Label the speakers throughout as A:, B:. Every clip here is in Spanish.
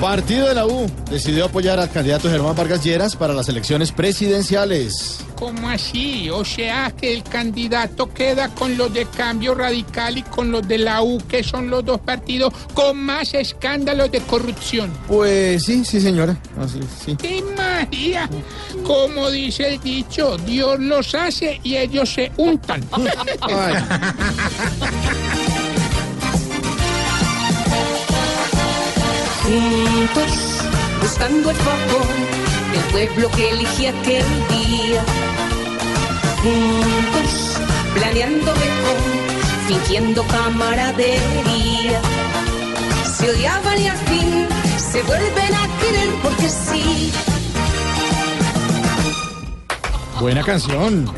A: Partido de la U decidió apoyar al candidato Germán Vargas Lleras para las elecciones presidenciales.
B: ¿Cómo así? O sea que el candidato queda con los de Cambio Radical y con los de la U, que son los dos partidos con más escándalos de corrupción.
A: Pues sí, sí señora. Así, sí.
B: ¡Qué María! Como dice el dicho, Dios los hace y ellos se untan.
A: Ay,
C: juntos, buscando el favor del pueblo que elige aquel día. Juntos, planeando mejor, fingiendo camaradería. Se odiaban y al fin se vuelven a querer porque sí.
A: buena canción.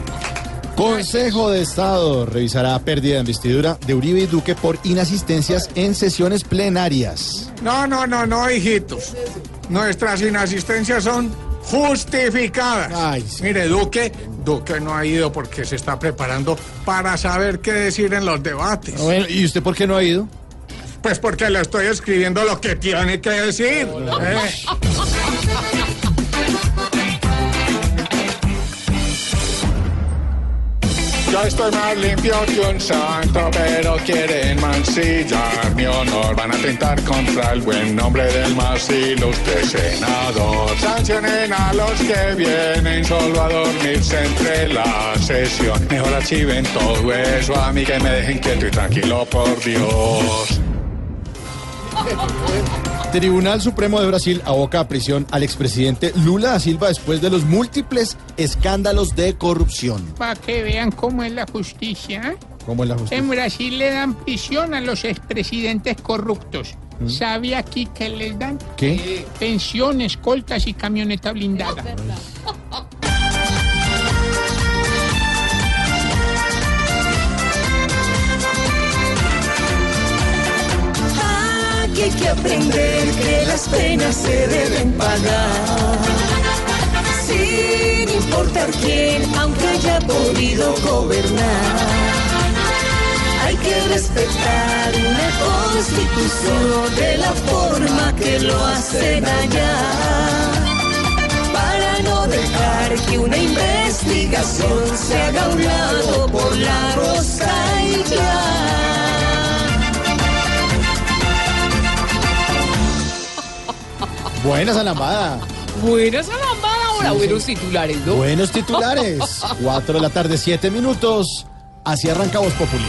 A: Consejo de Estado revisará pérdida de investidura de Uribe y Duque por inasistencias en sesiones plenarias.
D: No, no, no, no, hijitos. Nuestras inasistencias son justificadas.
A: Ay, sí.
D: Mire, Duque, Duque no ha ido porque se está preparando para saber qué decir en los debates.
A: Bueno, ¿y usted por qué no ha ido?
D: Pues porque le estoy escribiendo lo que tiene que decir. Eh. Estoy más limpio que un santo, pero quieren mancillar mi honor. Van a atentar contra el buen nombre del más ilustre senador. Sancionen a los que vienen solo a dormirse entre la sesión. Mejor archiven todo eso a mí que me dejen quieto y tranquilo, por Dios.
A: Tribunal Supremo de Brasil aboca a prisión al expresidente Lula da Silva después de los múltiples escándalos de corrupción.
B: Para que vean cómo es la justicia. ¿eh?
A: Como en la justicia.
B: En Brasil le dan prisión a los expresidentes corruptos. ¿Sabe aquí que les dan?
A: ¿Qué?
B: Pensión, escoltas y camioneta blindada.
C: Aquí aprender que las penas se deben pagar. Sin importar quién, aunque haya podido gobernar. Hay que respetar una constitución de la forma que lo hacen allá. Para no dejar que una investigación se haga a un lado por la rosca y ya.
A: Buena esa lambada.
E: Buena esa lambada ahora, buenos titulares, ¿no?
A: Buenos titulares. 4 de la tarde, 7 minutos. Así arranca Voz Populi.